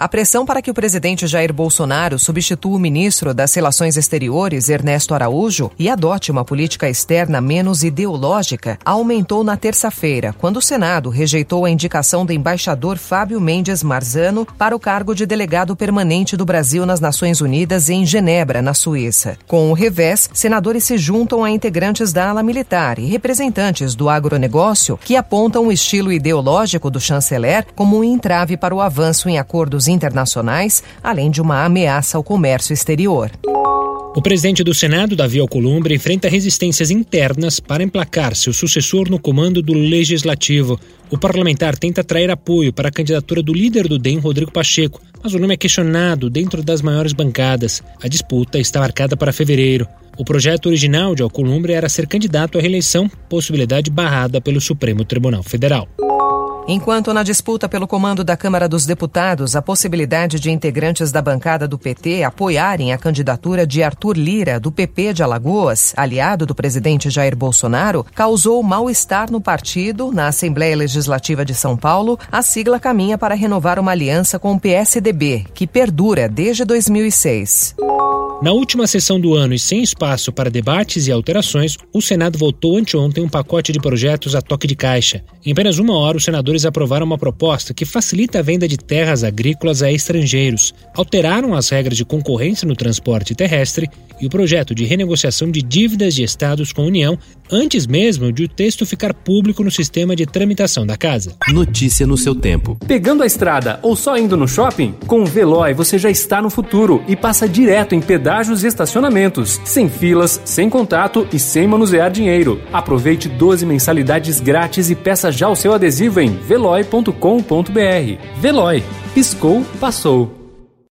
A pressão para que o presidente Jair Bolsonaro substitua o ministro das Relações Exteriores, Ernesto Araújo, e adote uma política externa menos ideológica, aumentou na terça-feira, quando o Senado rejeitou a indicação do embaixador Fábio Mendes Marzano para o cargo de delegado permanente do Brasil nas Nações Unidas em Genebra, na Suíça. Com o revés, senadores se juntam a integrantes da ala militar e representantes do agronegócio que apontam o estilo ideológico do chanceler como um entrave para o avanço em acordos internacionais, além de uma ameaça ao comércio exterior. O presidente do Senado, Davi Alcolumbre, enfrenta resistências internas para emplacar seu sucessor no comando do Legislativo. O parlamentar tenta atrair apoio para a candidatura do líder do DEM, Rodrigo Pacheco, mas o nome é questionado dentro das maiores bancadas. A disputa está marcada para fevereiro. O projeto original de Alcolumbre era ser candidato à reeleição, possibilidade barrada pelo Supremo Tribunal Federal. Enquanto na disputa pelo comando da Câmara dos Deputados, a possibilidade de integrantes da bancada do PT apoiarem a candidatura de Arthur Lira, do PP de Alagoas, aliado do presidente Jair Bolsonaro, causou mal-estar no partido. Na Assembleia Legislativa de São Paulo, a sigla caminha para renovar uma aliança com o PSDB, que perdura desde 2006. Na última sessão do ano e sem espaço para debates e alterações, o Senado votou anteontem um pacote de projetos a toque de caixa. Em apenas uma hora, os senadores aprovaram uma proposta que facilita a venda de terras agrícolas a estrangeiros, alteraram as regras de concorrência no transporte terrestre e o projeto de renegociação de dívidas de estados com a União antes mesmo de o texto ficar público no sistema de tramitação da casa. Notícia no seu tempo. Pegando a estrada ou só indo no shopping? Com o Veloy você já está no futuro e passa direto em pedágios e estacionamentos, sem filas, sem contato e sem manusear dinheiro. Aproveite 12 mensalidades grátis e peça já o seu adesivo em veloy.com.br. Veloy. Piscou, passou.